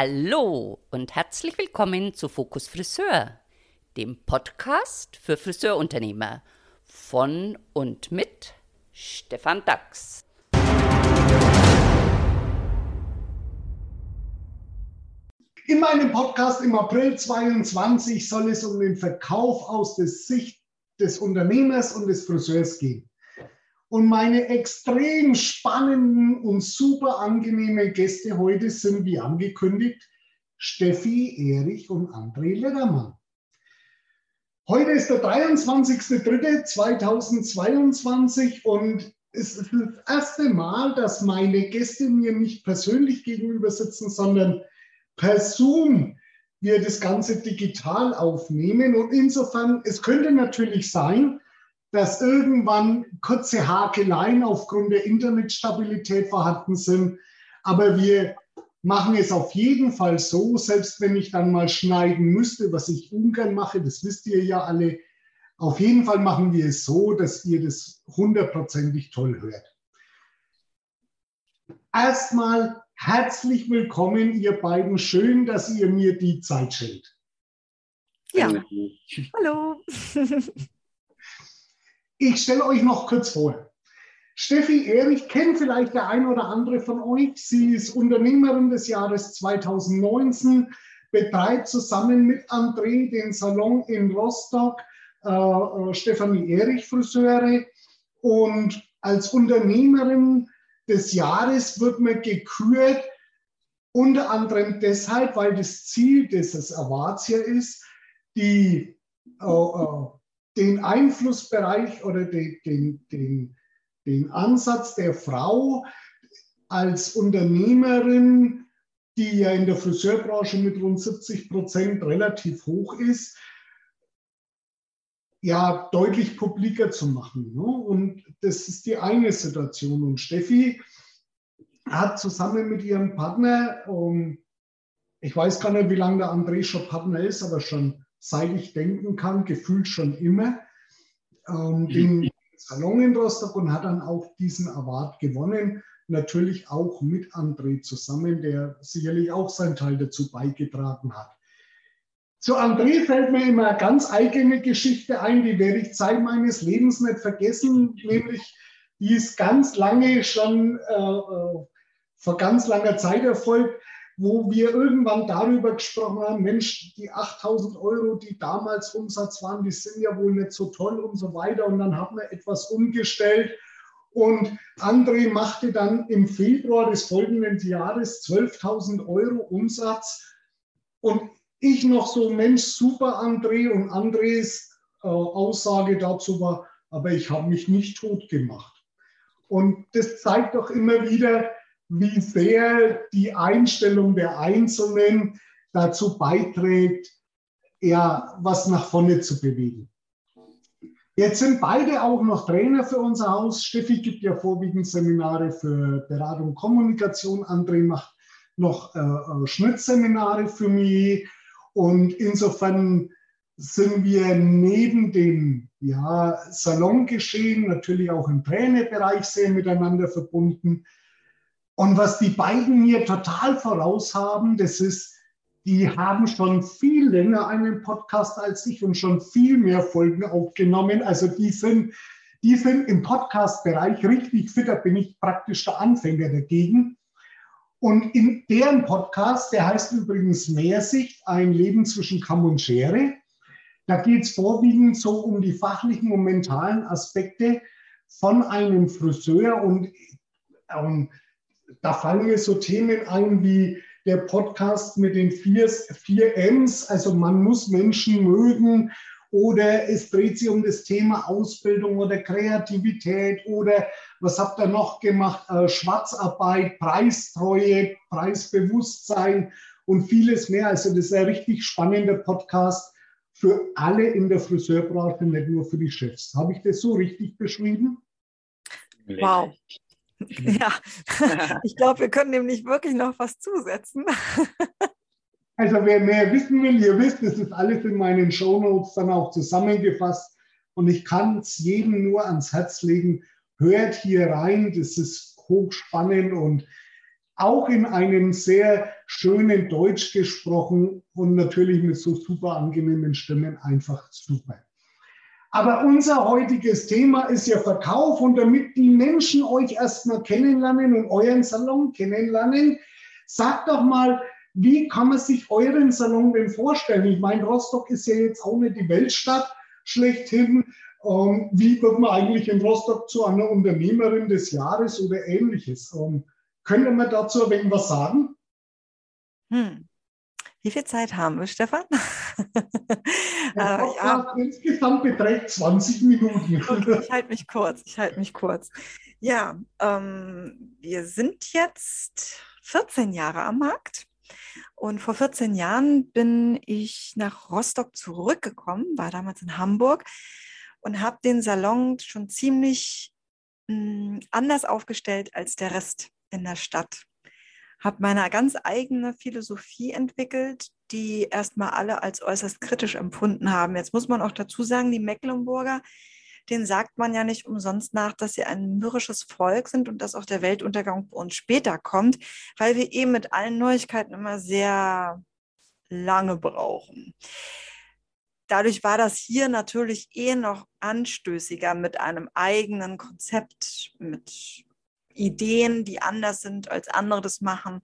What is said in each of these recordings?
Hallo und herzlich willkommen zu Fokus Friseur, dem Podcast für Friseurunternehmer von und mit Stefan Dax. In meinem Podcast im April 22 soll es um den Verkauf aus der Sicht des Unternehmers und des Friseurs gehen. Und meine extrem spannenden und super angenehmen Gäste heute sind, wie angekündigt, Steffi, Erich und André Ledermann. Heute ist der 23.03.2022 und es ist das erste Mal, dass meine Gäste mir nicht persönlich gegenüber sitzen, sondern per Zoom wir das Ganze digital aufnehmen. Und insofern, es könnte natürlich sein, dass irgendwann kurze Hakeleien aufgrund der Internetstabilität vorhanden sind. Aber wir machen es auf jeden Fall so, selbst wenn ich dann mal schneiden müsste, was ich ungern mache, das wisst ihr ja alle. Auf jeden Fall machen wir es so, dass ihr das hundertprozentig toll hört. Erstmal herzlich willkommen, ihr beiden. Schön, dass ihr mir die Zeit schenkt. Ja, hallo. Ich stelle euch noch kurz vor. Steffi Erich kennt vielleicht der ein oder andere von euch. Sie ist Unternehmerin des Jahres 2019, betreibt zusammen mit André den Salon in Rostock, äh, äh, Stefanie Erich Friseure. Und als Unternehmerin des Jahres wird man gekürt, unter anderem deshalb, weil das Ziel dieses Awards hier ist, die äh, äh den Einflussbereich oder den, den, den, den Ansatz der Frau als Unternehmerin, die ja in der Friseurbranche mit rund 70 Prozent relativ hoch ist, ja, deutlich publiker zu machen. Ne? Und das ist die eine Situation. Und Steffi hat zusammen mit ihrem Partner, um, ähm, ich weiß gar nicht, wie lange der André schon Partner ist, aber schon seit ich denken kann, gefühlt schon immer, ähm, mhm. den Salon in Rostock und hat dann auch diesen Award gewonnen. Natürlich auch mit André zusammen, der sicherlich auch seinen Teil dazu beigetragen hat. Zu André fällt mir immer eine ganz eigene Geschichte ein, die werde ich Zeit meines Lebens nicht vergessen, nämlich die ist ganz lange schon äh, äh vor ganz langer Zeit erfolgt wo wir irgendwann darüber gesprochen haben, Mensch, die 8000 Euro, die damals Umsatz waren, die sind ja wohl nicht so toll und so weiter. Und dann haben wir etwas umgestellt. Und André machte dann im Februar des folgenden Jahres 12.000 Euro Umsatz. Und ich noch so, Mensch, super André. Und Andres äh, Aussage dazu war, aber ich habe mich nicht tot gemacht. Und das zeigt doch immer wieder, wie sehr die Einstellung der Einzelnen dazu beiträgt, ja, was nach vorne zu bewegen. Jetzt sind beide auch noch Trainer für unser Haus. Steffi gibt ja vorwiegend Seminare für Beratung, Kommunikation. André macht noch äh, äh Schnittseminare für mich. Und insofern sind wir neben dem ja, Salongeschehen natürlich auch im Trainerbereich sehr miteinander verbunden. Und was die beiden mir total voraus haben, das ist, die haben schon viel länger einen Podcast als ich und schon viel mehr Folgen aufgenommen. Also die sind, die sind im Podcast-Bereich richtig fit. Da bin ich praktisch der Anfänger dagegen. Und in deren Podcast, der heißt übrigens Mehrsicht, ein Leben zwischen Kamm und Schere, da geht es vorwiegend so um die fachlichen und mentalen Aspekte von einem Friseur und, und da fallen mir so Themen ein wie der Podcast mit den vier, vier M's, also man muss Menschen mögen oder es dreht sich um das Thema Ausbildung oder Kreativität oder was habt ihr noch gemacht? Äh, Schwarzarbeit, Preistreue, Preisbewusstsein und vieles mehr. Also das ist ein richtig spannender Podcast für alle in der Friseurbranche, nicht nur für die Chefs. Habe ich das so richtig beschrieben? Wow. Ja, ich glaube, wir können dem nicht wirklich noch was zusetzen. Also wer mehr wissen will, ihr wisst, es ist alles in meinen Shownotes dann auch zusammengefasst. Und ich kann es jedem nur ans Herz legen, hört hier rein, das ist hochspannend und auch in einem sehr schönen Deutsch gesprochen und natürlich mit so super angenehmen Stimmen einfach super. Aber unser heutiges Thema ist ja Verkauf und damit die Menschen euch erstmal kennenlernen und euren Salon kennenlernen, sagt doch mal, wie kann man sich euren Salon denn vorstellen? Ich meine, Rostock ist ja jetzt auch nicht die Weltstadt schlechthin. Ähm, wie wird man eigentlich in Rostock zu einer Unternehmerin des Jahres oder ähnliches? Ähm, können wir dazu ein wenig was sagen? Hm. Wie viel Zeit haben wir, Stefan? Der äh, ja. insgesamt beträgt 20 Minuten. Okay, ich halte mich kurz. Ich halte mich kurz. Ja, ähm, wir sind jetzt 14 Jahre am Markt. Und vor 14 Jahren bin ich nach Rostock zurückgekommen, war damals in Hamburg und habe den Salon schon ziemlich mh, hm, anders aufgestellt als der Rest in der Stadt. Habe meine ganz eigene Philosophie entwickelt, die erstmal alle als äußerst kritisch empfunden haben. Jetzt muss man auch dazu sagen, die Mecklenburger, den sagt man ja nicht umsonst nach, dass sie ein mürrisches Volk sind und dass auch der Weltuntergang bei uns später kommt, weil wir eben mit allen Neuigkeiten immer sehr lange brauchen. Dadurch war das hier natürlich eh noch anstößiger mit einem eigenen Konzept, mit Ideen, die anders sind, als andere das machen,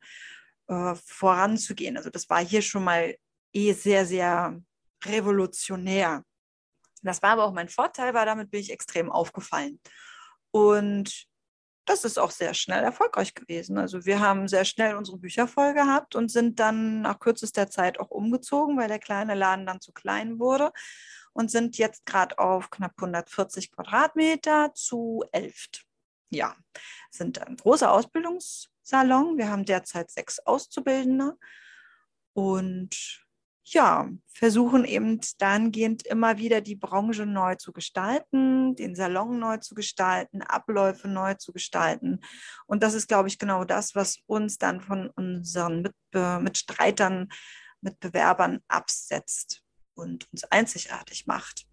äh, voranzugehen. Also das war hier schon mal eh sehr, sehr revolutionär. Das war aber auch mein Vorteil, weil damit bin ich extrem aufgefallen. Und das ist auch sehr schnell erfolgreich gewesen. Also wir haben sehr schnell unsere Bücher voll gehabt und sind dann nach kürzester Zeit auch umgezogen, weil der kleine Laden dann zu klein wurde und sind jetzt gerade auf knapp 140 Quadratmeter zu elf. Ja, sind ein großer Ausbildungssalon. Wir haben derzeit sechs Auszubildende und ja, versuchen eben dahingehend immer wieder die Branche neu zu gestalten, den Salon neu zu gestalten, Abläufe neu zu gestalten. Und das ist, glaube ich, genau das, was uns dann von unseren Mitbe Mitstreitern, Mitbewerbern absetzt und uns einzigartig macht.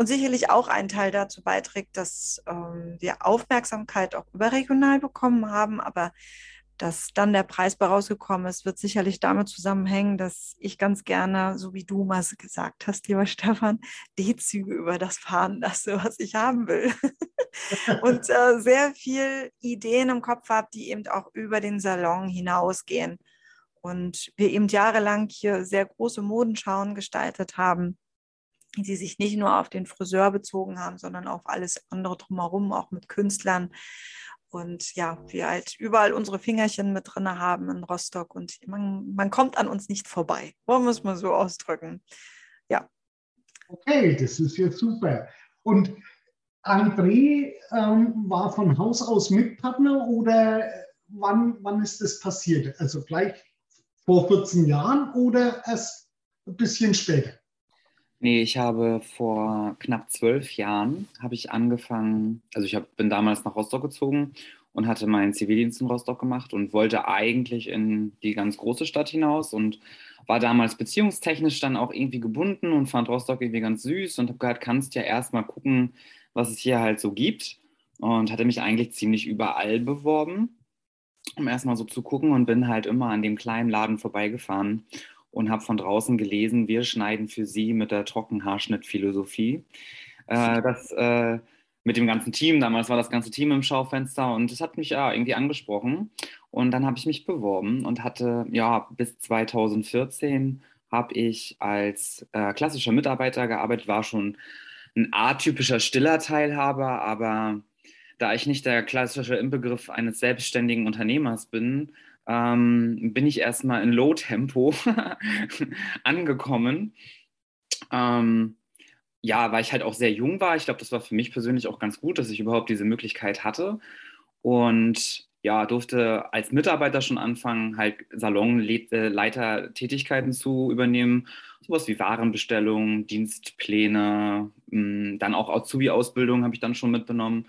Und sicherlich auch ein Teil dazu beiträgt, dass ähm, wir Aufmerksamkeit auch überregional bekommen haben, aber dass dann der Preis bei rausgekommen ist, wird sicherlich damit zusammenhängen, dass ich ganz gerne, so wie du mal gesagt hast, lieber Stefan, D-Züge über das fahren lasse, was ich haben will. und äh, sehr viel Ideen im Kopf habe, die eben auch über den Salon hinausgehen. Und wir eben jahrelang hier sehr große Modenschauen gestaltet haben, die sich nicht nur auf den Friseur bezogen haben, sondern auf alles andere drumherum, auch mit Künstlern und ja, wir halt überall unsere Fingerchen mit drin haben in Rostock und man, man kommt an uns nicht vorbei. Wollen wir es mal so ausdrücken. Ja. Okay, das ist jetzt super. Und André ähm, war von Haus aus Mitpartner oder wann, wann ist das passiert? Also gleich vor 14 Jahren oder erst ein bisschen später? Nee, ich habe vor knapp zwölf Jahren habe ich angefangen, also ich hab, bin damals nach Rostock gezogen und hatte meinen Zivildienst in Rostock gemacht und wollte eigentlich in die ganz große Stadt hinaus und war damals beziehungstechnisch dann auch irgendwie gebunden und fand Rostock irgendwie ganz süß und habe gehört, kannst ja erstmal gucken, was es hier halt so gibt und hatte mich eigentlich ziemlich überall beworben, um erstmal so zu gucken und bin halt immer an dem kleinen Laden vorbeigefahren und habe von draußen gelesen, wir schneiden für Sie mit der Trockenhaarschnittphilosophie. Äh, das äh, mit dem ganzen Team, damals war das ganze Team im Schaufenster und das hat mich ja irgendwie angesprochen. Und dann habe ich mich beworben und hatte, ja, bis 2014 habe ich als äh, klassischer Mitarbeiter gearbeitet, war schon ein atypischer stiller Teilhaber, aber da ich nicht der klassische Inbegriff eines selbstständigen Unternehmers bin, ähm, bin ich erstmal in Low-Tempo angekommen. Ähm, ja, weil ich halt auch sehr jung war. Ich glaube, das war für mich persönlich auch ganz gut, dass ich überhaupt diese Möglichkeit hatte. Und ja, durfte als Mitarbeiter schon anfangen, halt Salonleitertätigkeiten zu übernehmen. Sowas wie Warenbestellung, Dienstpläne, hm, dann auch Azubi-Ausbildung habe ich dann schon mitgenommen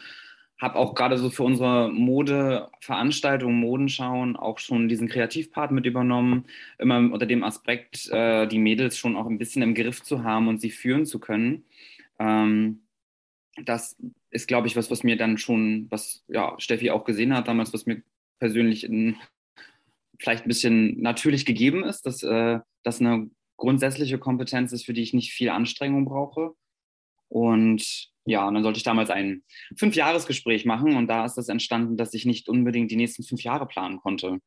habe auch gerade so für unsere Modeveranstaltung, Modenschauen auch schon diesen Kreativpart mit übernommen, immer unter dem Aspekt, äh, die Mädels schon auch ein bisschen im Griff zu haben und sie führen zu können. Ähm, das ist, glaube ich, was, was mir dann schon, was ja, Steffi auch gesehen hat damals, was mir persönlich in, vielleicht ein bisschen natürlich gegeben ist, dass äh, das eine grundsätzliche Kompetenz ist, für die ich nicht viel Anstrengung brauche. Und ja, und dann sollte ich damals ein Fünfjahresgespräch machen und da ist das entstanden, dass ich nicht unbedingt die nächsten fünf Jahre planen konnte.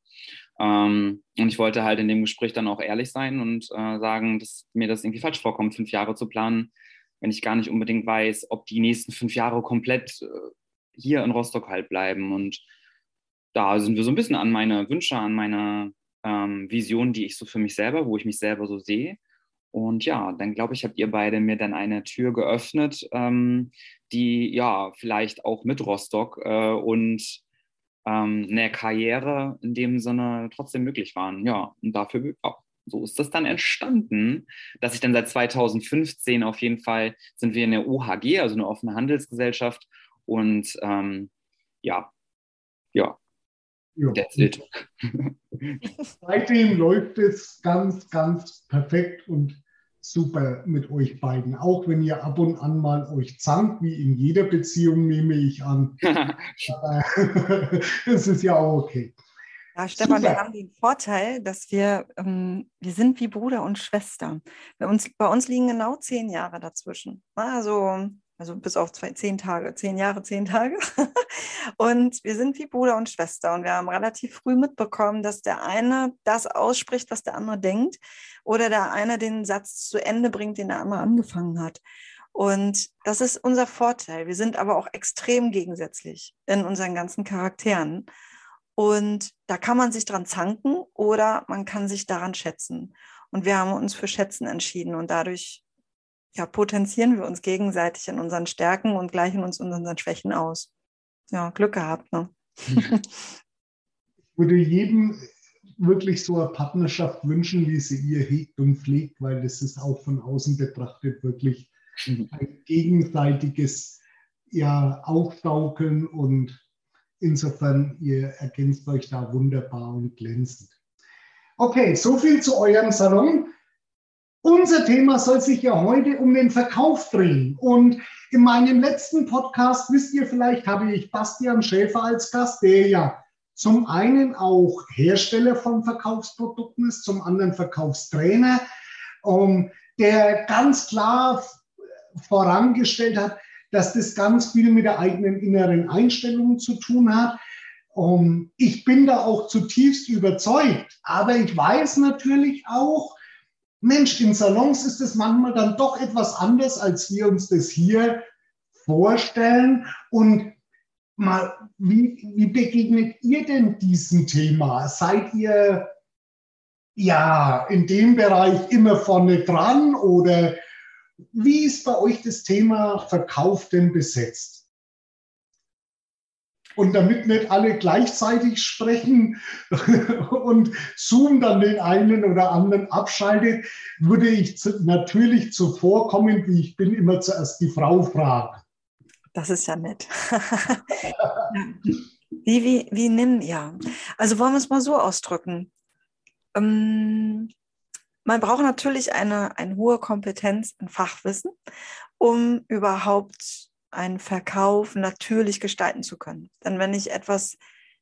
Ähm, und ich wollte halt in dem Gespräch dann auch ehrlich sein und äh, sagen, dass mir das irgendwie falsch vorkommt, fünf Jahre zu planen, wenn ich gar nicht unbedingt weiß, ob die nächsten fünf Jahre komplett äh, hier in Rostock halt bleiben. Und da sind wir so ein bisschen an meine Wünsche, an meine ähm, Vision, die ich so für mich selber, wo ich mich selber so sehe. Und ja, dann glaube ich, habt ihr beide mir dann eine Tür geöffnet, ähm, die ja vielleicht auch mit Rostock äh, und ähm, eine Karriere in dem Sinne trotzdem möglich waren. Ja, und dafür, ja, so ist das dann entstanden, dass ich dann seit 2015 auf jeden Fall sind wir in der OHG, also eine offene Handelsgesellschaft. Und ähm, ja, ja, ja. that's it. Seitdem läuft es ganz, ganz perfekt und super mit euch beiden. Auch wenn ihr ab und an mal euch zankt, wie in jeder Beziehung, nehme ich an. Es ist ja auch okay. Ja, Stefan, super. wir haben den Vorteil, dass wir, ähm, wir sind wie Bruder und Schwester. Bei uns, bei uns liegen genau zehn Jahre dazwischen. Also also bis auf zwei, zehn Tage, zehn Jahre, zehn Tage. und wir sind wie Bruder und Schwester. Und wir haben relativ früh mitbekommen, dass der eine das ausspricht, was der andere denkt, oder der eine den Satz zu Ende bringt, den der andere angefangen hat. Und das ist unser Vorteil. Wir sind aber auch extrem gegensätzlich in unseren ganzen Charakteren. Und da kann man sich dran zanken oder man kann sich daran schätzen. Und wir haben uns für Schätzen entschieden und dadurch ja, potenzieren wir uns gegenseitig in unseren Stärken und gleichen uns in unseren Schwächen aus. Ja, Glück gehabt. Ne? ich würde jedem wirklich so eine Partnerschaft wünschen, wie sie ihr hegt und pflegt, weil das ist auch von außen betrachtet wirklich mhm. ein gegenseitiges ja, Aufdaukeln und insofern, ihr ergänzt euch da wunderbar und glänzend. Okay, so viel zu eurem Salon. Unser Thema soll sich ja heute um den Verkauf drehen. Und in meinem letzten Podcast, wisst ihr vielleicht, habe ich Bastian Schäfer als Gast, der ja zum einen auch Hersteller von Verkaufsprodukten ist, zum anderen Verkaufstrainer, um, der ganz klar vorangestellt hat, dass das ganz viel mit der eigenen inneren Einstellung zu tun hat. Um, ich bin da auch zutiefst überzeugt, aber ich weiß natürlich auch, Mensch, in Salons ist es manchmal dann doch etwas anders, als wir uns das hier vorstellen. Und mal, wie, wie begegnet ihr denn diesem Thema? Seid ihr ja in dem Bereich immer vorne dran oder wie ist bei euch das Thema Verkauf denn besetzt? Und damit nicht alle gleichzeitig sprechen und Zoom dann den einen oder anderen abschaltet, würde ich natürlich zuvorkommen, wie ich bin, immer zuerst die Frau fragen. Das ist ja nett. wie, wie, wie nimm, ja. Also wollen wir es mal so ausdrücken. Ähm, man braucht natürlich eine, eine hohe Kompetenz in Fachwissen, um überhaupt einen Verkauf natürlich gestalten zu können. Denn wenn ich etwas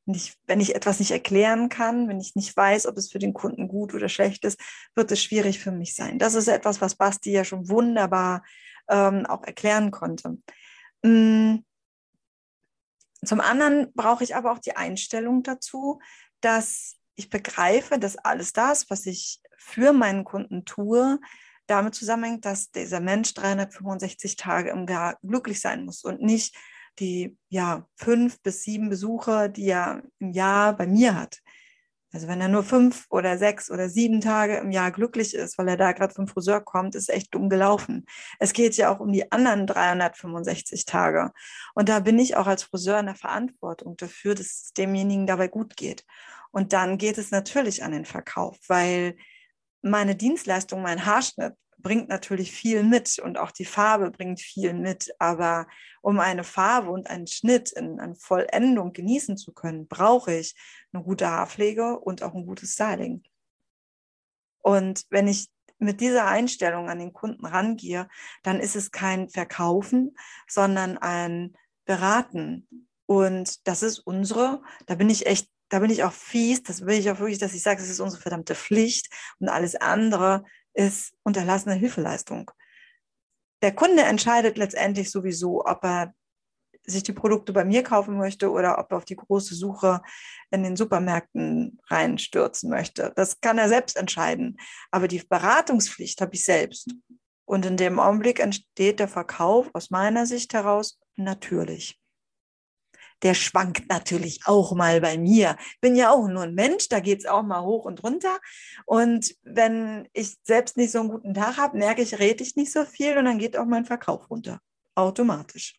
nicht, wenn ich etwas nicht erklären kann, wenn ich nicht weiß, ob es für den Kunden gut oder schlecht ist, wird es schwierig für mich sein. Das ist etwas, was Basti ja schon wunderbar ähm, auch erklären konnte. Mm. Zum anderen brauche ich aber auch die Einstellung dazu, dass ich begreife, dass alles das, was ich für meinen Kunden tue, damit zusammenhängt, dass dieser Mensch 365 Tage im Jahr glücklich sein muss und nicht die ja, fünf bis sieben Besucher, die er im Jahr bei mir hat. Also wenn er nur fünf oder sechs oder sieben Tage im Jahr glücklich ist, weil er da gerade vom Friseur kommt, ist echt dumm gelaufen. Es geht ja auch um die anderen 365 Tage. Und da bin ich auch als Friseur in der Verantwortung dafür, dass es demjenigen dabei gut geht. Und dann geht es natürlich an den Verkauf, weil meine Dienstleistung, mein Haarschnitt bringt natürlich viel mit und auch die Farbe bringt viel mit. Aber um eine Farbe und einen Schnitt in, in Vollendung genießen zu können, brauche ich eine gute Haarpflege und auch ein gutes Styling. Und wenn ich mit dieser Einstellung an den Kunden rangehe, dann ist es kein Verkaufen, sondern ein Beraten. Und das ist unsere, da bin ich echt da bin ich auch fies, das will ich auch wirklich, dass ich sage, es ist unsere verdammte Pflicht und alles andere ist unterlassene Hilfeleistung. Der Kunde entscheidet letztendlich sowieso, ob er sich die Produkte bei mir kaufen möchte oder ob er auf die große Suche in den Supermärkten reinstürzen möchte. Das kann er selbst entscheiden. Aber die Beratungspflicht habe ich selbst. Und in dem Augenblick entsteht der Verkauf aus meiner Sicht heraus natürlich. Der schwankt natürlich auch mal bei mir. Bin ja auch nur ein Mensch, da geht es auch mal hoch und runter. Und wenn ich selbst nicht so einen guten Tag habe, merke ich, rede ich nicht so viel und dann geht auch mein Verkauf runter. Automatisch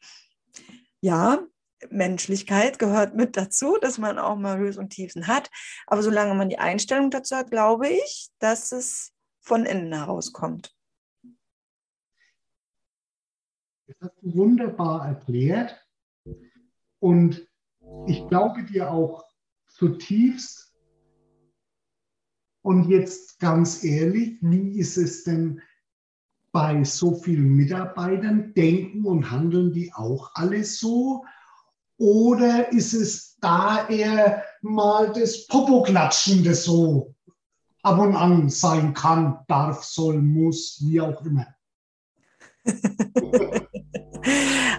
ja, Menschlichkeit gehört mit dazu, dass man auch mal Höhen und Tiefen hat. Aber solange man die Einstellung dazu hat, glaube ich, dass es von innen herauskommt. Das hast du wunderbar erklärt. Und ich glaube dir auch zutiefst. Und jetzt ganz ehrlich, wie ist es denn bei so vielen Mitarbeitern? Denken und handeln die auch alle so? Oder ist es da eher mal das Popoklatschen, das so ab und an sein kann, darf, soll, muss, wie auch immer?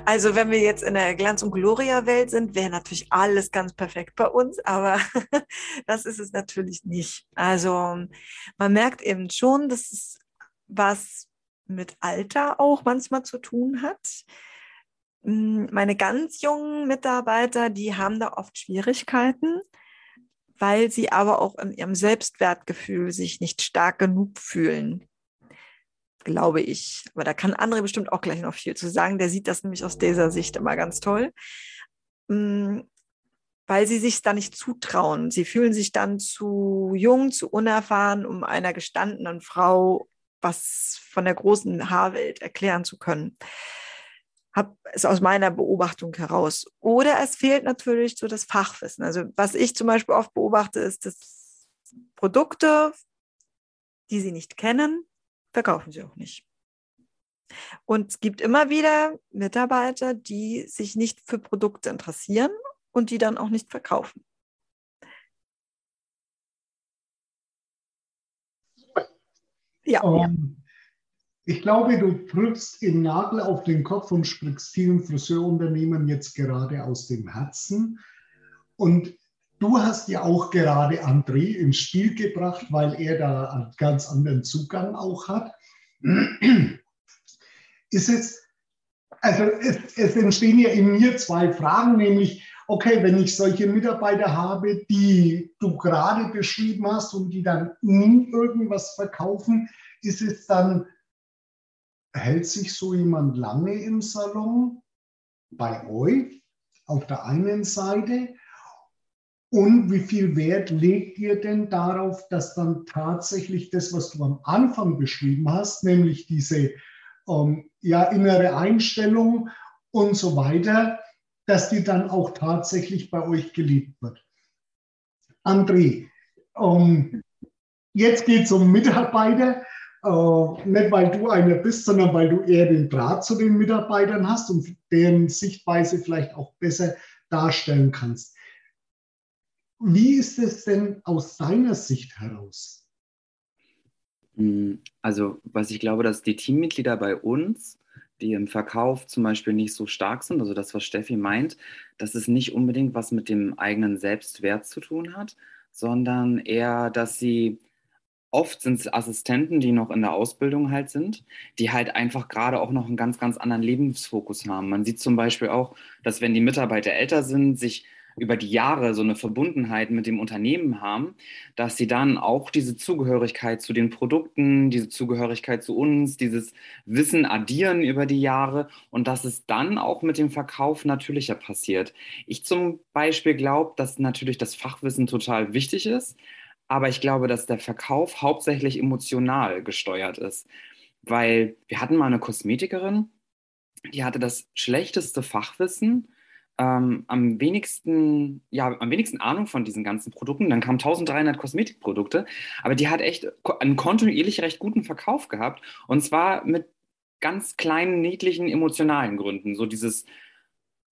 Also wenn wir jetzt in der Glanz- und Gloria-Welt sind, wäre natürlich alles ganz perfekt bei uns, aber das ist es natürlich nicht. Also man merkt eben schon, dass es was mit Alter auch manchmal zu tun hat. Hm, meine ganz jungen Mitarbeiter, die haben da oft Schwierigkeiten, weil sie aber auch in ihrem Selbstwertgefühl sich nicht stark genug fühlen. Glaube ich. Aber da kann André bestimmt auch gleich noch viel zu sagen. Der sieht das nämlich aus dieser Sicht immer ganz toll. Hm, weil sie sich da nicht zutrauen. Sie fühlen sich dann zu jung, zu unerfahren, um einer gestandenen Frau was von der großen Haarwelt erklären zu können. Hab es aus meiner Beobachtung heraus. Oder es fehlt natürlich so das Fachwissen. Also was ich zum Beispiel oft beobachte, ist, dass Produkte, die sie nicht kennen, verkaufen sie auch nicht. Und es gibt immer wieder Mitarbeiter, die sich nicht für Produkte interessieren und die dann auch nicht verkaufen. Ja. Ähm, ich glaube, du triffst den Nagel auf den Kopf und sprichst vielen Friseurunternehmen jetzt gerade aus dem Herzen. Und du hast ja auch gerade André ins Spiel gebracht, weil er da einen ganz anderen Zugang auch hat. Ist es, also es, es entstehen ja in mir zwei Fragen, nämlich, okay, wenn ich solche Mitarbeiter habe, die du gerade beschrieben hast und die dann nie irgendwas verkaufen, ist es dann, hält sich so jemand lange im Salon bei euch auf der einen Seite? Und wie viel Wert legt ihr denn darauf, dass dann tatsächlich das, was du am Anfang beschrieben hast, nämlich diese ähm, ja, innere Einstellung und so weiter, dass die dann auch tatsächlich bei euch geliebt wird. André, ähm, jetzt geht es um Mitarbeiter. Äh, nicht weil du einer bist, sondern weil du eher den Draht zu den Mitarbeitern hast und deren Sichtweise vielleicht auch besser darstellen kannst. Wie ist es denn aus deiner Sicht heraus? Hm, also, was ich glaube, dass die Teammitglieder bei uns die im Verkauf zum Beispiel nicht so stark sind, also das, was Steffi meint, dass es nicht unbedingt was mit dem eigenen Selbstwert zu tun hat, sondern eher, dass sie oft sind es Assistenten, die noch in der Ausbildung halt sind, die halt einfach gerade auch noch einen ganz, ganz anderen Lebensfokus haben. Man sieht zum Beispiel auch, dass wenn die Mitarbeiter älter sind, sich über die Jahre so eine Verbundenheit mit dem Unternehmen haben, dass sie dann auch diese Zugehörigkeit zu den Produkten, diese Zugehörigkeit zu uns, dieses Wissen addieren über die Jahre und dass es dann auch mit dem Verkauf natürlicher passiert. Ich zum Beispiel glaube, dass natürlich das Fachwissen total wichtig ist, aber ich glaube, dass der Verkauf hauptsächlich emotional gesteuert ist, weil wir hatten mal eine Kosmetikerin, die hatte das schlechteste Fachwissen ähm, am wenigsten, ja, am wenigsten Ahnung von diesen ganzen Produkten. Dann kamen 1300 Kosmetikprodukte, aber die hat echt einen kontinuierlich recht guten Verkauf gehabt und zwar mit ganz kleinen, niedlichen, emotionalen Gründen. So dieses,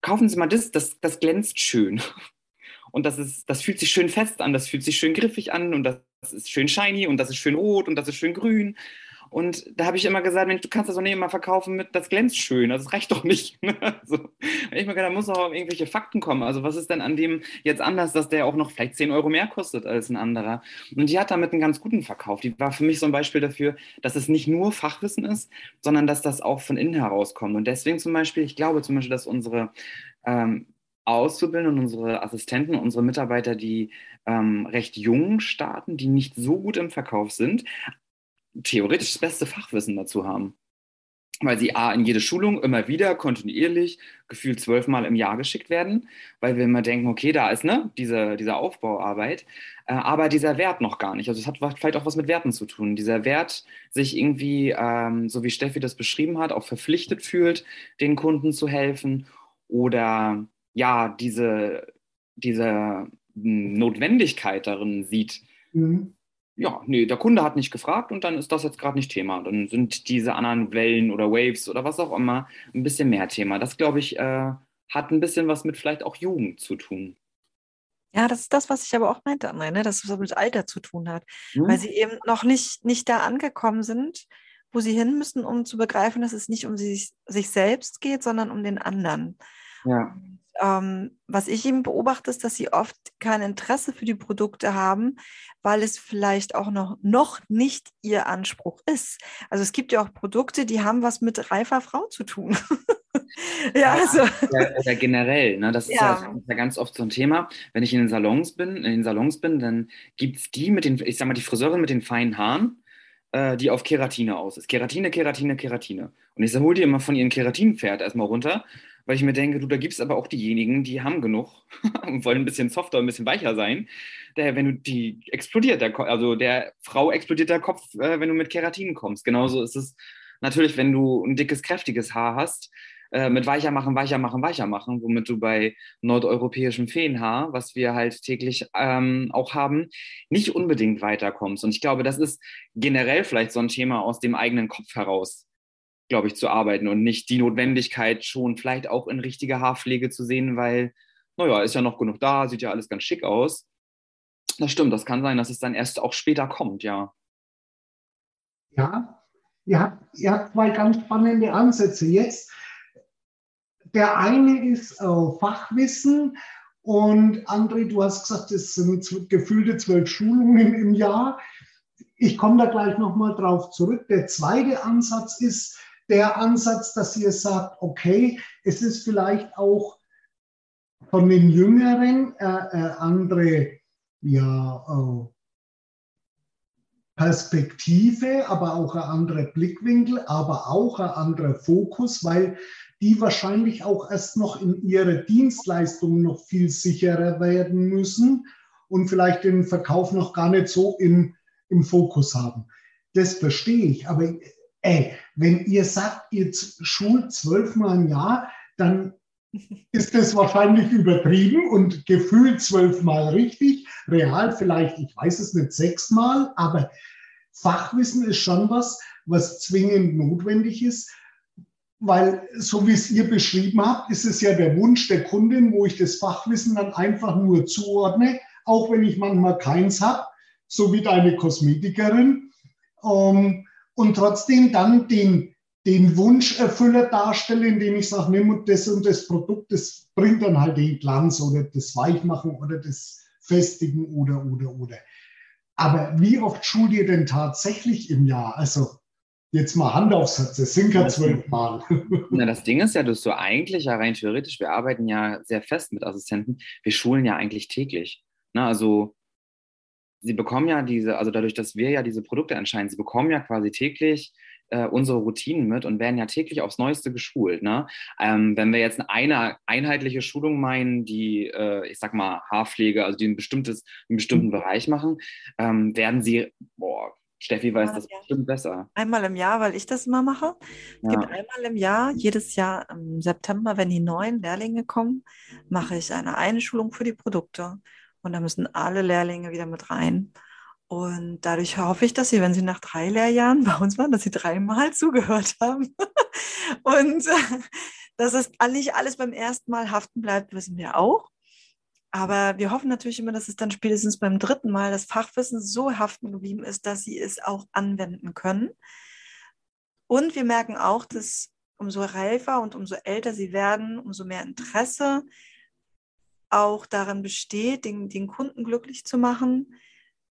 kaufen Sie mal das, das, das glänzt schön. und das ist, das fühlt sich schön fest an, das fühlt sich schön griffig an und das ist schön shiny und das ist schön rot und das ist schön grün. Und da habe ich immer gesagt, Mensch, du kannst das doch nicht immer verkaufen mit, das glänzt schön, also das reicht doch nicht. also, ich gedacht, da muss auch irgendwelche Fakten kommen. Also was ist denn an dem jetzt anders, dass der auch noch vielleicht 10 Euro mehr kostet als ein anderer? Und die hat damit einen ganz guten Verkauf. Die war für mich so ein Beispiel dafür, dass es nicht nur Fachwissen ist, sondern dass das auch von innen herauskommt. Und deswegen zum Beispiel, ich glaube zum Beispiel, dass unsere ähm, Auszubildenden unsere Assistenten, unsere Mitarbeiter, die ähm, recht jung starten, die nicht so gut im Verkauf sind, theoretisch das beste Fachwissen dazu haben. Weil sie A, in jede Schulung immer wieder kontinuierlich, gefühlt zwölfmal im Jahr geschickt werden, weil wir immer denken, okay, da ist ne, diese, diese Aufbauarbeit, äh, aber dieser Wert noch gar nicht. Also es hat vielleicht auch was mit Werten zu tun. Dieser Wert, sich irgendwie, ähm, so wie Steffi das beschrieben hat, auch verpflichtet fühlt, den Kunden zu helfen oder ja, diese, diese Notwendigkeit darin sieht, mhm ja, nee, der Kunde hat nicht gefragt und dann ist das jetzt gerade nicht Thema. Dann sind diese anderen Wellen oder Waves oder was auch immer ein bisschen mehr Thema. Das, glaube ich, äh, hat ein bisschen was mit vielleicht auch Jugend zu tun. Ja, das ist das, was ich aber auch meinte, André, ne? dass es mit Alter zu tun hat. Hm. Weil sie eben noch nicht, nicht da angekommen sind, wo sie hin müssen, um zu begreifen, dass es nicht um sich, sich selbst geht, sondern um den anderen. Ja ähm, was ich eben beobachte, ist, dass sie oft kein Interesse für die Produkte haben, weil es vielleicht auch noch, noch nicht ihr Anspruch ist. Also es gibt ja auch Produkte, die haben was mit reifer Frau zu tun. ja, also. Oder, oder generell, ne? das, ist ja. Ja, ja. ganz oft so ein Thema. Wenn ich in den Salons bin, in den Salons bin, dann gibt es die mit den, ich sag mal, die Friseurin mit den feinen Haaren, äh, die auf Keratine aus ist. Keratine, Keratine, Keratine. Und ich hole die immer von ihrem Keratinpferd erstmal runter weil ich mir denke, du, da gibt es aber auch diejenigen, die haben genug und wollen ein bisschen softer, ein bisschen weicher sein. Der, wenn du die explodiert, der, also der Frau explodiert der Kopf, äh, wenn du mit Keratin kommst. Genauso ist es natürlich, wenn du ein dickes, kräftiges Haar hast, äh, mit weicher machen, weicher machen, weicher machen, womit du bei nordeuropäischem Feenhaar, was wir halt täglich ähm, auch haben, nicht unbedingt weiterkommst. Und ich glaube, das ist generell vielleicht so ein Thema aus dem eigenen Kopf heraus glaube ich, zu arbeiten und nicht die Notwendigkeit schon vielleicht auch in richtiger Haarpflege zu sehen, weil, naja, ist ja noch genug da, sieht ja alles ganz schick aus. Das stimmt, das kann sein, dass es dann erst auch später kommt, ja. Ja, ihr habt, ihr habt zwei ganz spannende Ansätze. Jetzt, der eine ist äh, Fachwissen und André, du hast gesagt, es sind gefühlte zwölf Schulungen im Jahr. Ich komme da gleich nochmal drauf zurück. Der zweite Ansatz ist, der Ansatz, dass ihr sagt, okay, es ist vielleicht auch von den Jüngeren äh, äh, andere ja, äh, Perspektive, aber auch ein anderer Blickwinkel, aber auch ein anderer Fokus, weil die wahrscheinlich auch erst noch in ihrer Dienstleistung noch viel sicherer werden müssen und vielleicht den Verkauf noch gar nicht so im, im Fokus haben. Das verstehe ich, aber ey, wenn ihr sagt, ihr schult zwölfmal im Jahr, dann ist das wahrscheinlich übertrieben und gefühlt zwölfmal richtig. Real vielleicht, ich weiß es nicht, sechsmal, aber Fachwissen ist schon was, was zwingend notwendig ist, weil so wie es ihr beschrieben habt, ist es ja der Wunsch der Kundin, wo ich das Fachwissen dann einfach nur zuordne, auch wenn ich manchmal keins habe, so wie deine Kosmetikerin. Ähm, und trotzdem dann den, den Wunscherfüller darstelle, indem ich sage, nimm das und das Produkt, das bringt dann halt den Glanz oder das Weichmachen oder das Festigen oder, oder, oder. Aber wie oft schult ihr denn tatsächlich im Jahr? Also jetzt mal Hand aufs Herz, es sind ja zwölf Mal. Na, das Ding ist ja, dass du eigentlich ja rein theoretisch, wir arbeiten ja sehr fest mit Assistenten, wir schulen ja eigentlich täglich. Na, also sie bekommen ja diese, also dadurch, dass wir ja diese Produkte entscheiden, sie bekommen ja quasi täglich äh, unsere Routinen mit und werden ja täglich aufs Neueste geschult. Ne? Ähm, wenn wir jetzt eine einheitliche Schulung meinen, die, äh, ich sag mal, Haarpflege, also die ein bestimmtes, einen bestimmten mhm. Bereich machen, ähm, werden sie, boah, Steffi weiß das bestimmt besser. Einmal im Jahr, weil ich das immer mache. Es ja. gibt einmal im Jahr, jedes Jahr im September, wenn die neuen Lehrlinge kommen, mache ich eine Einschulung für die Produkte. Und da müssen alle Lehrlinge wieder mit rein. Und dadurch hoffe ich, dass sie, wenn sie nach drei Lehrjahren bei uns waren, dass sie dreimal zugehört haben. und dass es nicht alles beim ersten Mal haften bleibt, wissen wir auch. Aber wir hoffen natürlich immer, dass es dann spätestens beim dritten Mal das Fachwissen so haften geblieben ist, dass sie es auch anwenden können. Und wir merken auch, dass umso reifer und umso älter sie werden, umso mehr Interesse auch darin besteht, den, den Kunden glücklich zu machen,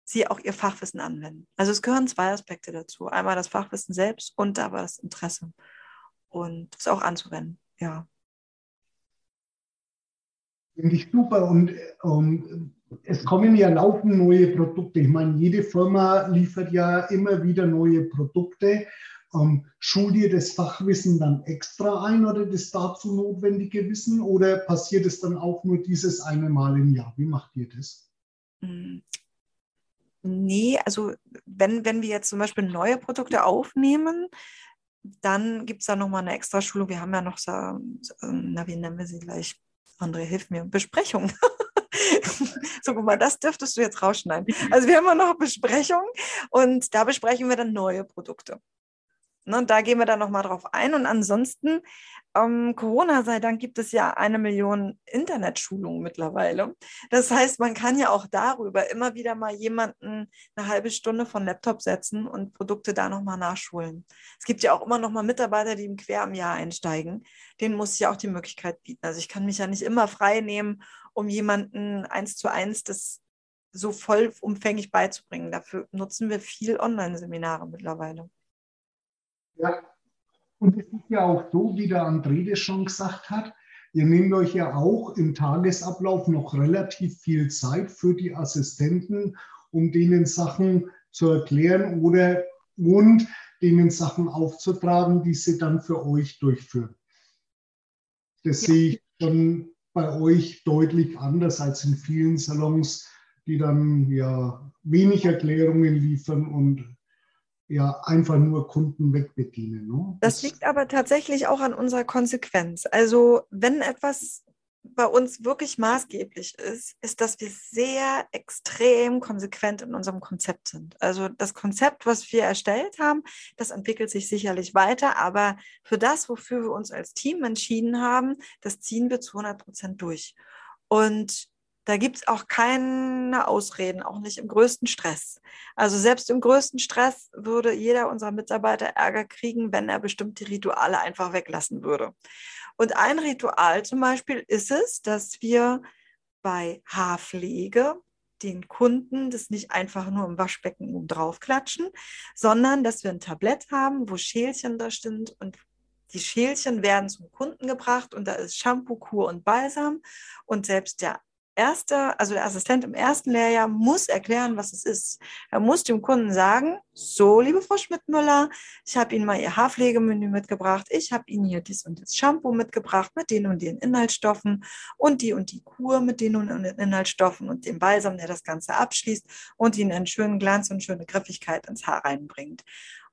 sie auch ihr Fachwissen anwenden. Also es gehören zwei Aspekte dazu. Einmal das Fachwissen selbst und aber das Interesse. Und es auch anzuwenden, ja. Finde ich super. Und ähm, es kommen ja laufend neue Produkte. Ich meine, jede Firma liefert ja immer wieder neue Produkte. Ähm, schult ihr das Fachwissen dann extra ein oder das dazu notwendige Wissen oder passiert es dann auch nur dieses eine Mal im Jahr? Wie macht ihr das? Hm. Nee, also wenn, wenn wir jetzt zum Beispiel neue Produkte aufnehmen, dann gibt es da nochmal eine extra Schulung. Wir haben ja noch so, na, wie nennen wir sie gleich? André, hilf mir. Besprechung. so, guck mal, das dürftest du jetzt rausschneiden. Also wir haben ja noch Besprechung und da besprechen wir dann neue Produkte. Ne, da gehen wir dann nochmal drauf ein. Und ansonsten, ähm, Corona sei Dank, gibt es ja eine Million Internetschulungen mittlerweile. Das heißt, man kann ja auch darüber immer wieder mal jemanden eine halbe Stunde von Laptop setzen und Produkte da nochmal nachschulen. Es gibt ja auch immer noch mal Mitarbeiter, die im Quer im Jahr einsteigen. Denen muss ich ja auch die Möglichkeit bieten. Also ich kann mich ja nicht immer frei nehmen, um jemanden eins zu eins das so vollumfänglich beizubringen. Dafür nutzen wir viel Online-Seminare mittlerweile. Ja, und es ist ja auch so, wie der André das schon gesagt hat, ihr nehmt euch ja auch im Tagesablauf noch relativ viel Zeit für die Assistenten, um denen Sachen zu erklären oder und denen Sachen aufzutragen, die sie dann für euch durchführen. Das ja. sehe ich schon bei euch deutlich anders als in vielen Salons, die dann ja wenig Erklärungen liefern und ja einfach nur Kunden wegbedienen. Ne? Das, das liegt aber tatsächlich auch an unserer Konsequenz. Also wenn etwas bei uns wirklich maßgeblich ist, ist, dass wir sehr extrem konsequent in unserem Konzept sind. Also das Konzept, was wir erstellt haben, das entwickelt sich sicherlich weiter, aber für das, wofür wir uns als Team entschieden haben, das ziehen wir zu 100 Prozent durch. Und da gibt es auch keine Ausreden, auch nicht im größten Stress. Also selbst im größten Stress würde jeder unserer Mitarbeiter Ärger kriegen, wenn er bestimmte Rituale einfach weglassen würde. Und ein Ritual zum Beispiel ist es, dass wir bei Haarpflege den Kunden das nicht einfach nur im Waschbecken um drauf klatschen, sondern dass wir ein Tablett haben, wo Schälchen da sind und die Schälchen werden zum Kunden gebracht und da ist Shampoo, Kur und Balsam und selbst der erste, also der Assistent im ersten Lehrjahr muss erklären, was es ist. Er muss dem Kunden sagen, so, liebe Frau Schmidt-Müller, ich habe Ihnen mal Ihr Haarpflegemenü mitgebracht, ich habe Ihnen hier dies und das Shampoo mitgebracht mit den und den Inhaltsstoffen und die und die Kur mit den und den Inhaltsstoffen und dem Balsam, der das Ganze abschließt und Ihnen einen schönen Glanz und schöne Griffigkeit ins Haar reinbringt.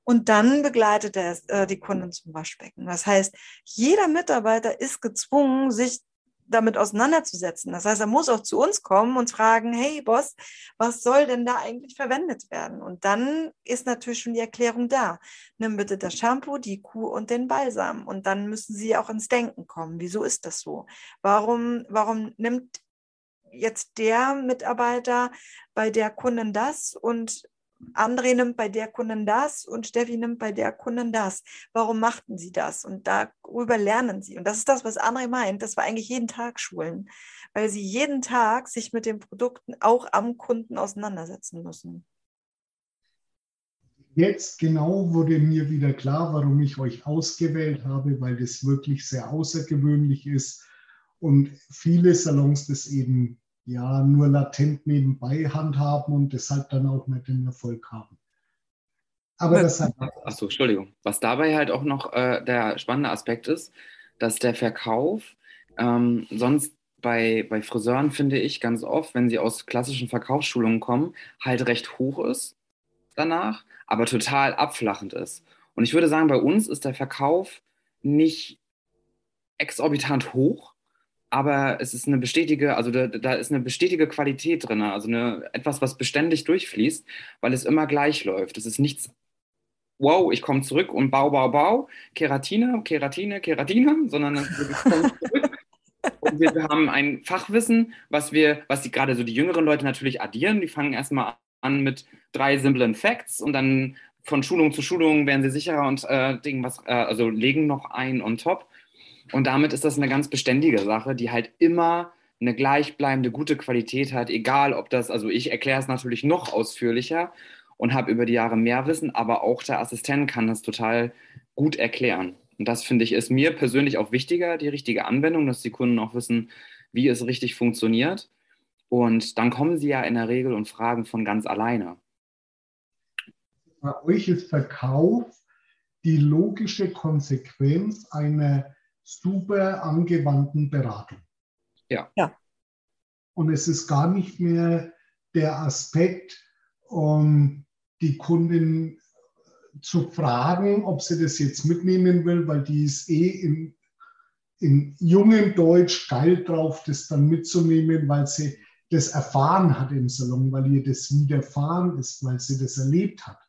Und dann begleitet er äh, die Kunden zum Waschbecken. Das heißt, jeder Mitarbeiter ist gezwungen, sich damit auseinanderzusetzen. Das heißt, er muss auch zu uns kommen und fragen, hey Boss, was soll denn da eigentlich verwendet werden? Und dann ist natürlich schon die Erklärung da. Nimm bitte das Shampoo, die Kuh und den Balsam. Und dann müssen Sie auch ins Denken kommen. Wieso ist das so? Warum, warum nimmt jetzt der Mitarbeiter bei der Kundin das und André nimmt bei der Kundin das und Steffi nimmt bei der Kundin das. Warum machten sie das? Und darüber lernen sie. Und das ist das, was André meint, dass wir eigentlich jeden Tag schulen, weil sie jeden Tag sich mit den Produkten auch am Kunden auseinandersetzen müssen. Jetzt genau wurde mir wieder klar, warum ich euch ausgewählt habe, weil das wirklich sehr außergewöhnlich ist und viele Salons das eben ja nur latent nebenbei handhaben und deshalb dann auch nicht den Erfolg haben. Aber das hat. Achso, Entschuldigung. Was dabei halt auch noch äh, der spannende Aspekt ist, dass der Verkauf ähm, sonst bei, bei Friseuren, finde ich, ganz oft, wenn sie aus klassischen Verkaufsschulungen kommen, halt recht hoch ist danach, aber total abflachend ist. Und ich würde sagen, bei uns ist der Verkauf nicht exorbitant hoch, aber es ist eine bestätige, also da, da ist eine bestätige Qualität drin, also eine, etwas, was beständig durchfließt, weil es immer gleich läuft. Es ist nichts, wow, ich komme zurück und bau, bau, bau, Keratine, Keratine, Keratine, sondern es kommt zurück Und wir, wir haben ein Fachwissen, was wir, was die gerade so die jüngeren Leute natürlich addieren. Die fangen erstmal an mit drei simplen Facts und dann von Schulung zu Schulung werden sie sicherer und äh, Ding was, äh, also legen noch ein on top. Und damit ist das eine ganz beständige Sache, die halt immer eine gleichbleibende, gute Qualität hat, egal ob das, also ich erkläre es natürlich noch ausführlicher und habe über die Jahre mehr Wissen, aber auch der Assistent kann das total gut erklären. Und das finde ich ist mir persönlich auch wichtiger, die richtige Anwendung, dass die Kunden auch wissen, wie es richtig funktioniert. Und dann kommen sie ja in der Regel und fragen von ganz alleine. Bei euch ist Verkauf die logische Konsequenz einer super angewandten Beratung. Ja. ja. Und es ist gar nicht mehr der Aspekt, um die Kundin zu fragen, ob sie das jetzt mitnehmen will, weil die ist eh in, in jungem Deutsch geil drauf, das dann mitzunehmen, weil sie das erfahren hat im Salon, weil ihr das widerfahren ist, weil sie das erlebt hat.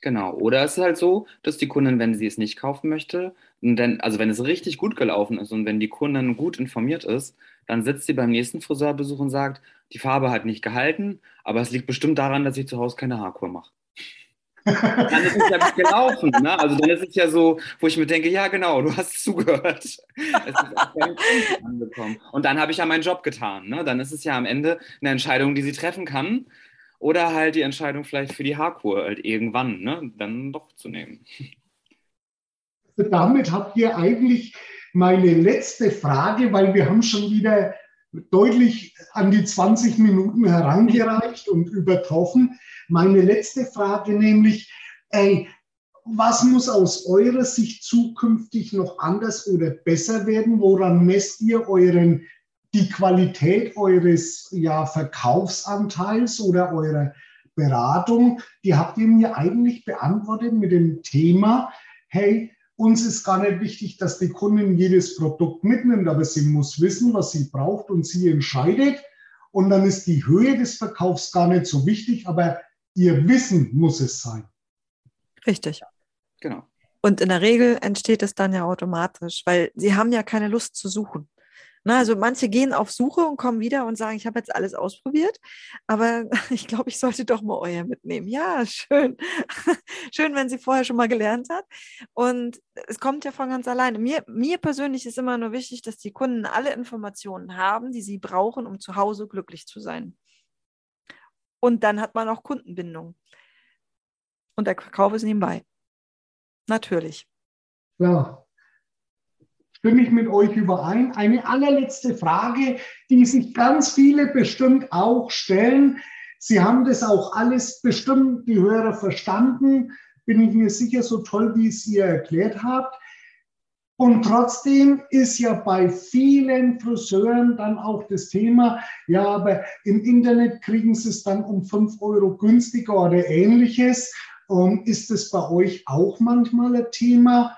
Genau. Oder es ist halt so, dass die Kundin, wenn sie es nicht kaufen möchte, denn, also wenn es richtig gut gelaufen ist und wenn die Kundin gut informiert ist, dann sitzt sie beim nächsten Friseurbesuch und sagt, die Farbe hat nicht gehalten, aber es liegt bestimmt daran, dass ich zu Hause keine Haarkur mache. dann ist es ja gut gelaufen. Ne? Also dann ist es ja so, wo ich mir denke, ja genau, du hast zugehört. Es ist auch angekommen. Und dann habe ich ja meinen Job getan. Ne? Dann ist es ja am Ende eine Entscheidung, die sie treffen kann. Oder halt die Entscheidung vielleicht für die Haarkur halt irgendwann ne? dann doch zu nehmen. Damit habt ihr eigentlich meine letzte Frage, weil wir haben schon wieder deutlich an die 20 Minuten herangereicht und übertroffen. Meine letzte Frage nämlich, ey, was muss aus eurer Sicht zukünftig noch anders oder besser werden? Woran messt ihr euren, die Qualität eures ja, Verkaufsanteils oder eurer Beratung? Die habt ihr mir eigentlich beantwortet mit dem Thema, hey, uns ist gar nicht wichtig, dass die Kundin jedes Produkt mitnimmt, aber sie muss wissen, was sie braucht und sie entscheidet. Und dann ist die Höhe des Verkaufs gar nicht so wichtig, aber ihr Wissen muss es sein. Richtig. Genau. Und in der Regel entsteht es dann ja automatisch, weil sie haben ja keine Lust zu suchen. Na, also manche gehen auf Suche und kommen wieder und sagen, ich habe jetzt alles ausprobiert, aber ich glaube, ich sollte doch mal euer mitnehmen. Ja, schön. schön, wenn sie vorher schon mal gelernt hat. Und es kommt ja von ganz alleine. Mir, mir persönlich ist immer nur wichtig, dass die Kunden alle Informationen haben, die sie brauchen, um zu Hause glücklich zu sein. Und dann hat man auch Kundenbindung. Und der Verkauf ist nebenbei. Natürlich. Ja, stimme ich mit euch überein. Eine allerletzte Frage, die sich ganz viele bestimmt auch stellen. Sie haben das auch alles bestimmt, die Hörer, verstanden. Bin ich mir sicher, so toll, wie es ihr erklärt habt. Und trotzdem ist ja bei vielen Friseuren dann auch das Thema, ja, aber im Internet kriegen sie es dann um 5 Euro günstiger oder ähnliches. Ist das bei euch auch manchmal ein Thema?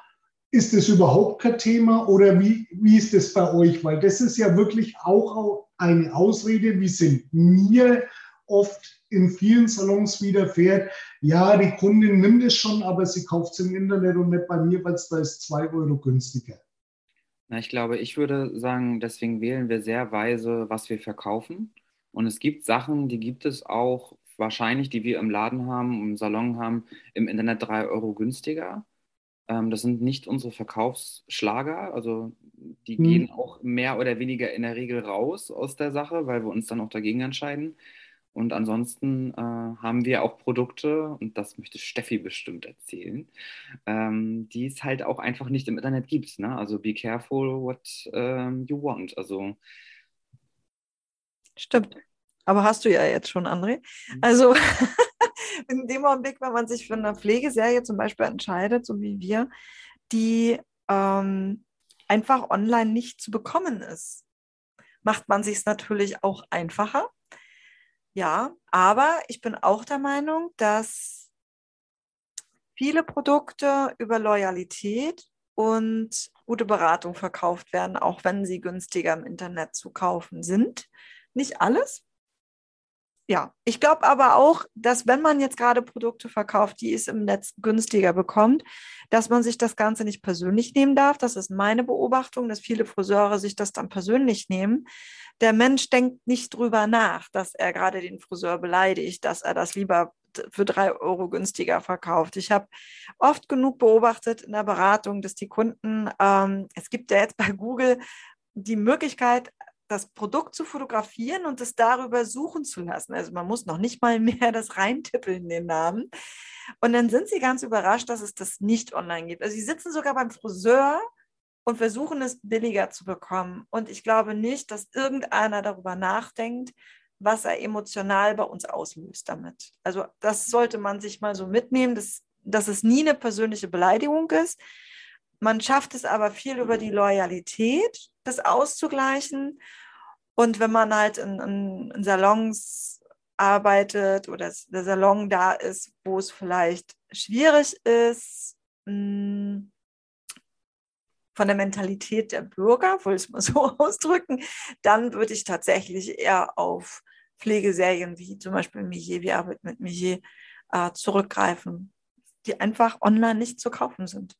Ist das überhaupt kein Thema oder wie, wie ist das bei euch? Weil das ist ja wirklich auch eine Ausrede, wie sind mir oft in vielen Salons widerfährt. Ja, die Kundin nimmt es schon, aber sie kauft es im Internet und nicht bei mir, weil es da ist zwei Euro günstiger. Na, ich glaube, ich würde sagen, deswegen wählen wir sehr weise, was wir verkaufen. Und es gibt Sachen, die gibt es auch wahrscheinlich, die wir im Laden haben, im Salon haben, im Internet drei Euro günstiger. Ähm, das sind nicht unsere Verkaufsschlager, also die hm. gehen auch mehr oder weniger in der Regel raus aus der Sache, weil wir uns dann auch dagegen entscheiden. Und ansonsten äh, haben wir auch Produkte, und das möchte Steffi bestimmt erzählen, ähm, die es halt auch einfach nicht im Internet gibt. Ne? Also be careful what um, you want. Also Stimmt. Aber hast du ja jetzt schon, André. Mhm. Also in dem Augenblick, wenn man sich für eine Pflegeserie zum Beispiel entscheidet, so wie wir, die ähm, einfach online nicht zu bekommen ist, macht man sich es natürlich auch einfacher. Ja, aber ich bin auch der Meinung, dass viele Produkte über Loyalität und gute Beratung verkauft werden, auch wenn sie günstiger im Internet zu kaufen sind. Nicht alles, ja, ich glaube aber auch, dass wenn man jetzt gerade Produkte verkauft, die es im Netz günstiger bekommt, dass man sich das Ganze nicht persönlich nehmen darf. Das ist meine Beobachtung, dass viele Friseure sich das dann persönlich nehmen. Der Mensch denkt nicht drüber nach, dass er gerade den Friseur beleidigt, dass er das lieber für drei Euro günstiger verkauft. Ich habe oft genug beobachtet in der Beratung, dass die Kunden, ähm, es gibt ja jetzt bei Google die Möglichkeit, das Produkt zu fotografieren und es darüber suchen zu lassen. Also man muss noch nicht mal mehr das reintippeln, den Namen. Und dann sind sie ganz überrascht, dass es das nicht online gibt. Also sie sitzen sogar beim Friseur und versuchen es billiger zu bekommen. Und ich glaube nicht, dass irgendeiner darüber nachdenkt, was er emotional bei uns auslöst damit. Also das sollte man sich mal so mitnehmen, dass, dass es nie eine persönliche Beleidigung ist. Man schafft es aber viel über die Loyalität, das auszugleichen. Und wenn man halt in, in, in Salons arbeitet oder der Salon da ist, wo es vielleicht schwierig ist, hm, von der Mentalität der Bürger, wollte ich es mal so ausdrücken, dann würde ich tatsächlich eher auf Pflegeserien wie zum Beispiel Mier, wir arbeiten mit Mier, äh, zurückgreifen, die einfach online nicht zu kaufen sind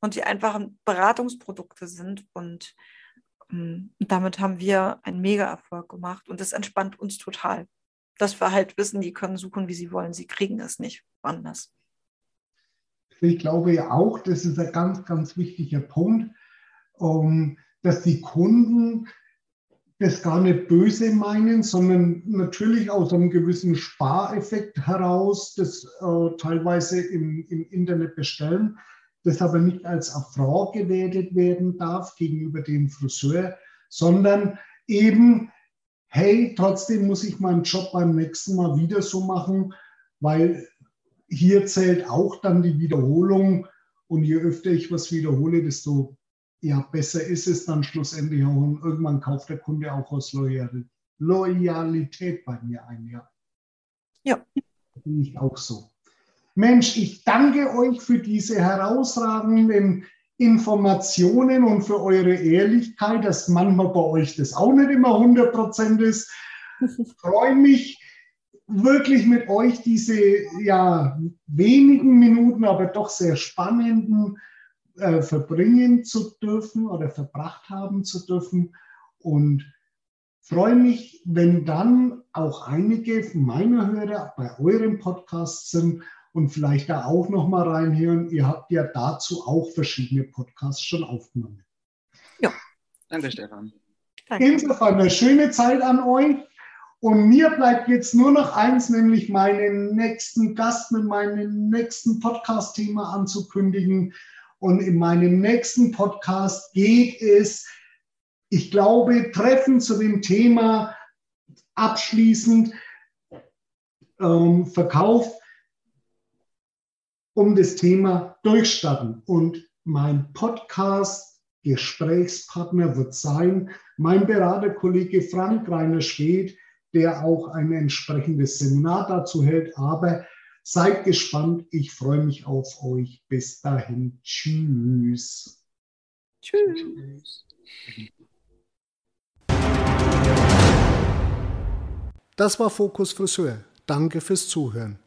und die einfach Beratungsprodukte sind und ähm, damit haben wir einen Mega-Erfolg gemacht und das entspannt uns total. Dass wir halt wissen, die können suchen, wie sie wollen. Sie kriegen es nicht anders. Ich glaube ja auch, das ist ein ganz, ganz wichtiger Punkt, ähm, dass die Kunden das gar nicht böse meinen, sondern natürlich aus einem gewissen Spareffekt heraus das äh, teilweise im, im Internet bestellen das aber nicht als Affront gewertet werden darf gegenüber dem Friseur, sondern eben, hey, trotzdem muss ich meinen Job beim nächsten Mal wieder so machen, weil hier zählt auch dann die Wiederholung und je öfter ich was wiederhole, desto ja, besser ist es dann schlussendlich auch und irgendwann kauft der Kunde auch aus Loyalität bei mir ein, ja. Ja. Bin ich auch so. Mensch, ich danke euch für diese herausragenden Informationen und für eure Ehrlichkeit, dass manchmal bei euch das auch nicht immer 100 Prozent ist. Ich freue mich wirklich mit euch diese ja, wenigen Minuten, aber doch sehr spannenden äh, verbringen zu dürfen oder verbracht haben zu dürfen. Und freue mich, wenn dann auch einige meiner Hörer bei eurem Podcast sind und vielleicht da auch noch mal reinhören. Ihr habt ja dazu auch verschiedene Podcasts schon aufgenommen. Ja, danke Stefan. Insofern eine schöne Zeit an euch. Und mir bleibt jetzt nur noch eins, nämlich meinen nächsten Gast mit meinem nächsten Podcast-Thema anzukündigen. Und in meinem nächsten Podcast geht es, ich glaube, Treffen zu dem Thema abschließend ähm, Verkauf um das Thema durchstarten. Und mein Podcast Gesprächspartner wird sein mein Beraterkollege Frank Rainer Schwed, der auch ein entsprechendes Seminar dazu hält. Aber seid gespannt, ich freue mich auf euch. Bis dahin, tschüss. Tschüss. Das war Fokus Friseur. Danke fürs Zuhören.